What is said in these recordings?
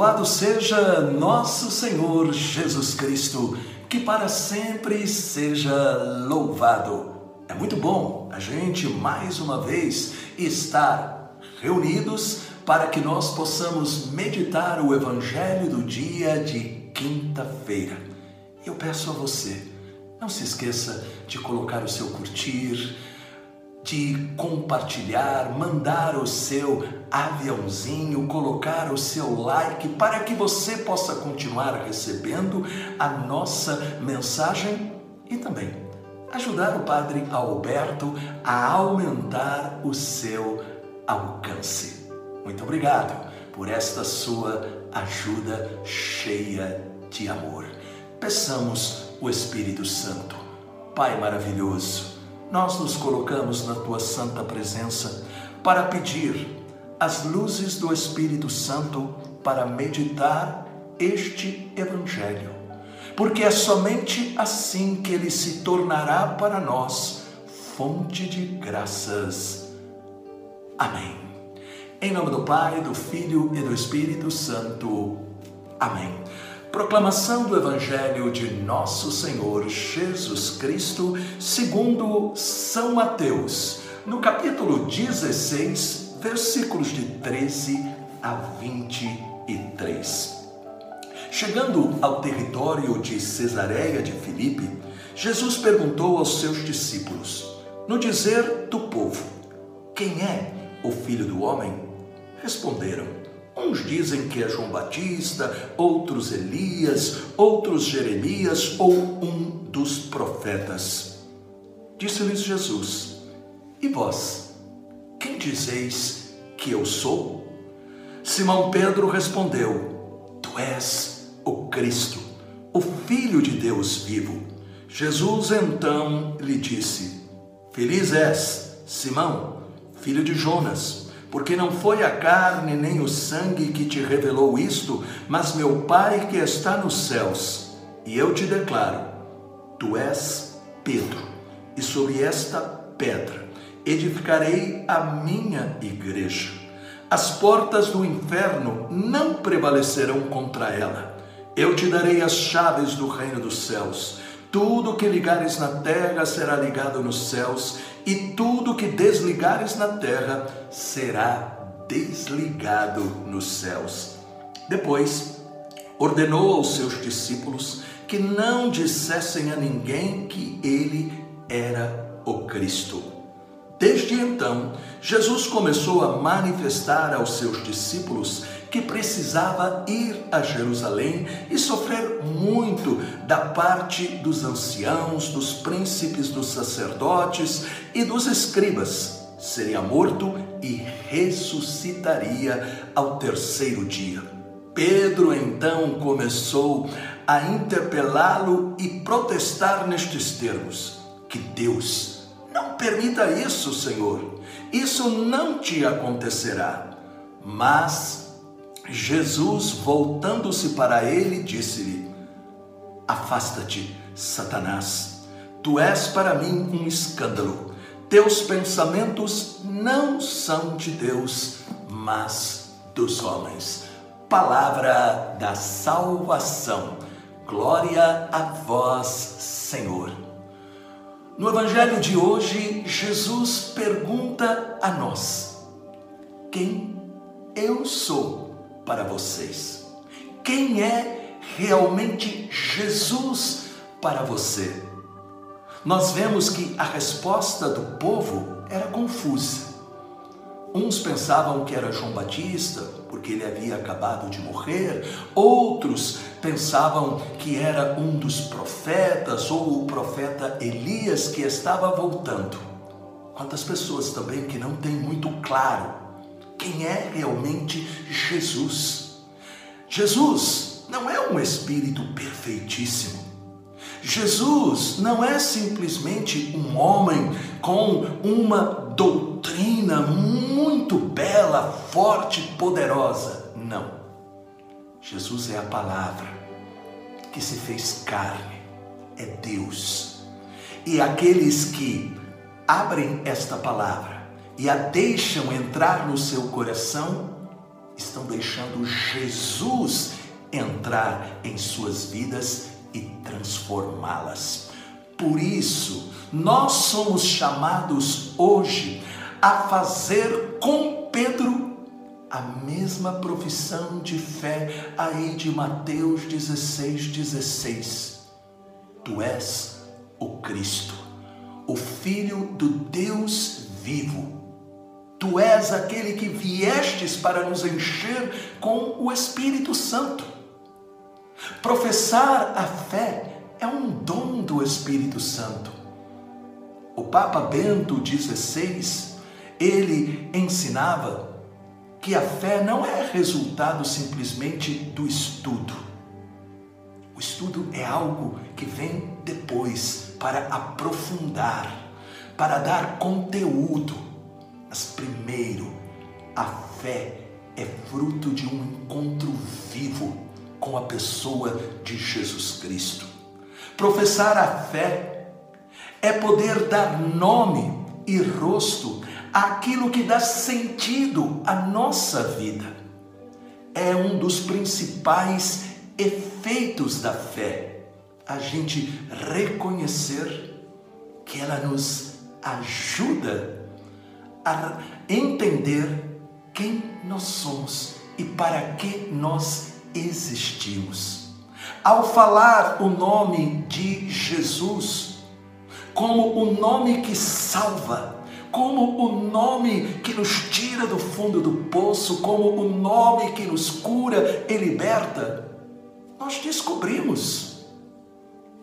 Louvado seja nosso Senhor Jesus Cristo, que para sempre seja louvado. É muito bom a gente mais uma vez estar reunidos para que nós possamos meditar o Evangelho do dia de quinta-feira. Eu peço a você, não se esqueça de colocar o seu curtir, de compartilhar, mandar o seu aviãozinho, colocar o seu like para que você possa continuar recebendo a nossa mensagem e também ajudar o Padre Alberto a aumentar o seu alcance. Muito obrigado por esta sua ajuda cheia de amor. Peçamos o Espírito Santo. Pai maravilhoso, nós nos colocamos na tua santa presença para pedir as luzes do Espírito Santo para meditar este Evangelho, porque é somente assim que ele se tornará para nós fonte de graças. Amém. Em nome do Pai, do Filho e do Espírito Santo. Amém. Proclamação do Evangelho de Nosso Senhor Jesus Cristo, segundo São Mateus, no capítulo 16, versículos de 13 a 23. Chegando ao território de Cesareia de Filipe, Jesus perguntou aos seus discípulos: No dizer do povo, quem é o filho do homem? Responderam: Uns dizem que é João Batista, outros Elias, outros Jeremias ou um dos profetas. Disse-lhes Jesus: E vós, quem dizeis que eu sou? Simão Pedro respondeu: Tu és o Cristo, o Filho de Deus vivo. Jesus então lhe disse: Feliz és, Simão, filho de Jonas porque não foi a carne nem o sangue que te revelou isto, mas meu Pai que está nos céus. E eu te declaro: tu és Pedro, e sobre esta pedra edificarei a minha igreja. As portas do inferno não prevalecerão contra ela. Eu te darei as chaves do reino dos céus. Tudo que ligares na terra será ligado nos céus, e tudo que desligares na terra será desligado nos céus. Depois, ordenou aos seus discípulos que não dissessem a ninguém que ele era o Cristo. Desde então, Jesus começou a manifestar aos seus discípulos que precisava ir a Jerusalém e sofrer muito da parte dos anciãos, dos príncipes, dos sacerdotes e dos escribas. Seria morto e ressuscitaria ao terceiro dia. Pedro então começou a interpelá-lo e protestar nestes termos: Que Deus não permita isso, Senhor. Isso não te acontecerá. Mas Jesus, voltando-se para ele, disse-lhe: Afasta-te, Satanás, tu és para mim um escândalo. Teus pensamentos não são de Deus, mas dos homens. Palavra da salvação. Glória a vós, Senhor. No Evangelho de hoje, Jesus pergunta a nós: Quem eu sou? Para vocês? Quem é realmente Jesus para você? Nós vemos que a resposta do povo era confusa. Uns pensavam que era João Batista, porque ele havia acabado de morrer, outros pensavam que era um dos profetas ou o profeta Elias que estava voltando. Quantas pessoas também que não têm muito claro quem é realmente Jesus. Jesus não é um espírito perfeitíssimo. Jesus não é simplesmente um homem com uma doutrina muito bela, forte, poderosa. Não. Jesus é a palavra que se fez carne, é Deus. E aqueles que abrem esta palavra e a deixam entrar no seu coração, estão deixando Jesus entrar em suas vidas e transformá-las. Por isso, nós somos chamados hoje a fazer com Pedro a mesma profissão de fé aí de Mateus 16, 16. Tu és o Cristo, o Filho do Deus vivo. Tu és aquele que viestes para nos encher com o Espírito Santo. Professar a fé é um dom do Espírito Santo. O Papa Bento XVI, ele ensinava que a fé não é resultado simplesmente do estudo. O estudo é algo que vem depois para aprofundar, para dar conteúdo. Mas primeiro, a fé é fruto de um encontro vivo com a pessoa de Jesus Cristo. Professar a fé é poder dar nome e rosto aquilo que dá sentido à nossa vida. É um dos principais efeitos da fé, a gente reconhecer que ela nos ajuda a entender quem nós somos e para que nós existimos. Ao falar o nome de Jesus como o nome que salva, como o nome que nos tira do fundo do poço, como o nome que nos cura e liberta, nós descobrimos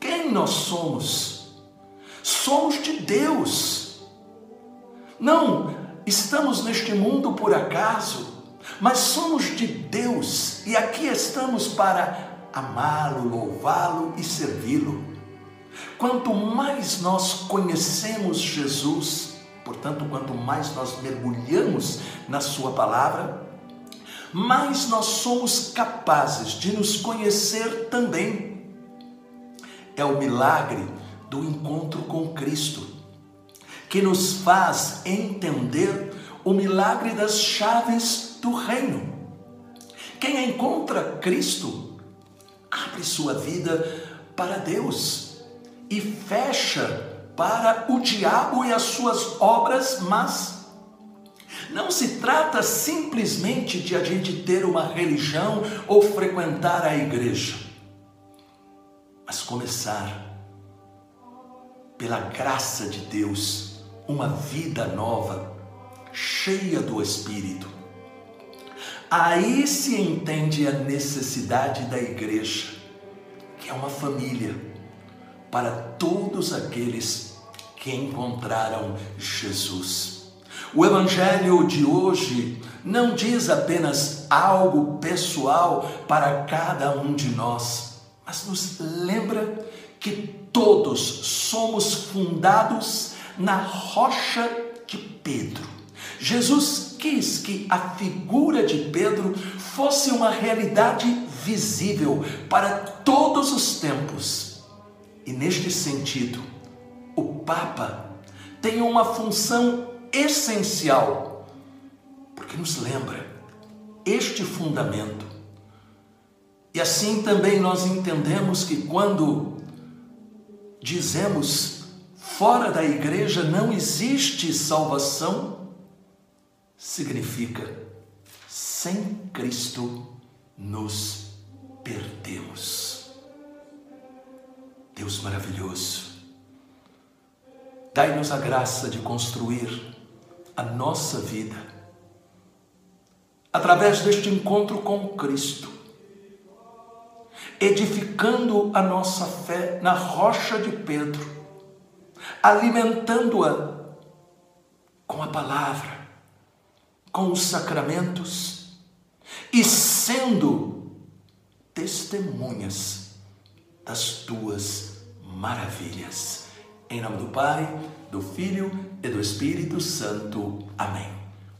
quem nós somos. Somos de Deus. Não estamos neste mundo por acaso, mas somos de Deus e aqui estamos para amá-lo, louvá-lo e servi-lo. Quanto mais nós conhecemos Jesus, Portanto, quanto mais nós mergulhamos na Sua palavra, mais nós somos capazes de nos conhecer também. É o milagre do encontro com Cristo que nos faz entender o milagre das chaves do reino. Quem encontra Cristo abre sua vida para Deus e fecha para o diabo e as suas obras mas Não se trata simplesmente de a gente ter uma religião ou frequentar a igreja, mas começar pela graça de Deus, uma vida nova, cheia do Espírito. Aí se entende a necessidade da igreja, que é uma família para todos aqueles que encontraram Jesus. O Evangelho de hoje não diz apenas algo pessoal para cada um de nós, mas nos lembra que todos somos fundados na rocha de Pedro. Jesus quis que a figura de Pedro fosse uma realidade visível para todos os tempos e neste sentido, o Papa tem uma função essencial, porque nos lembra este fundamento. E assim também nós entendemos que quando dizemos fora da igreja não existe salvação, significa sem Cristo nos perdemos. Deus maravilhoso, dai-nos a graça de construir a nossa vida através deste encontro com Cristo, edificando a nossa fé na rocha de Pedro, alimentando-a com a palavra, com os sacramentos e sendo testemunhas das tuas maravilhas. Em nome do Pai, do Filho e do Espírito Santo. Amém.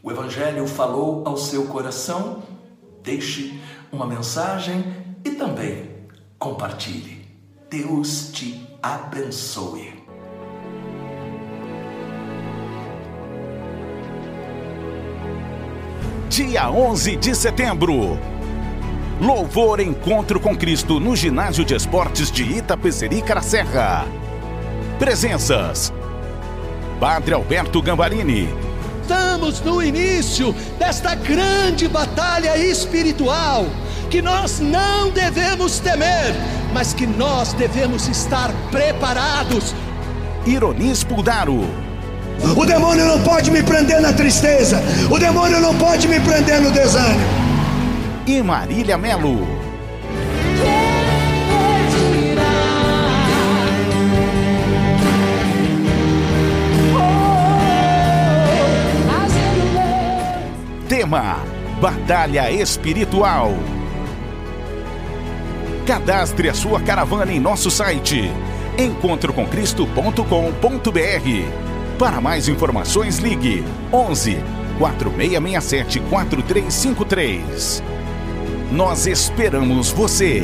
O Evangelho falou ao seu coração, deixe uma mensagem e também compartilhe. Deus te abençoe. Dia 11 de setembro. Louvor Encontro com Cristo no Ginásio de Esportes de Itapecerica Serra. Presenças: Padre Alberto Gambarini. Estamos no início desta grande batalha espiritual que nós não devemos temer, mas que nós devemos estar preparados. Ironis Puldaro. O demônio não pode me prender na tristeza, o demônio não pode me prender no desânimo. E Marília Melo. Tema: Batalha Espiritual. Cadastre a sua caravana em nosso site encontrocomcristo.com.br. Para mais informações, ligue 11 4667 4353. Nós esperamos você.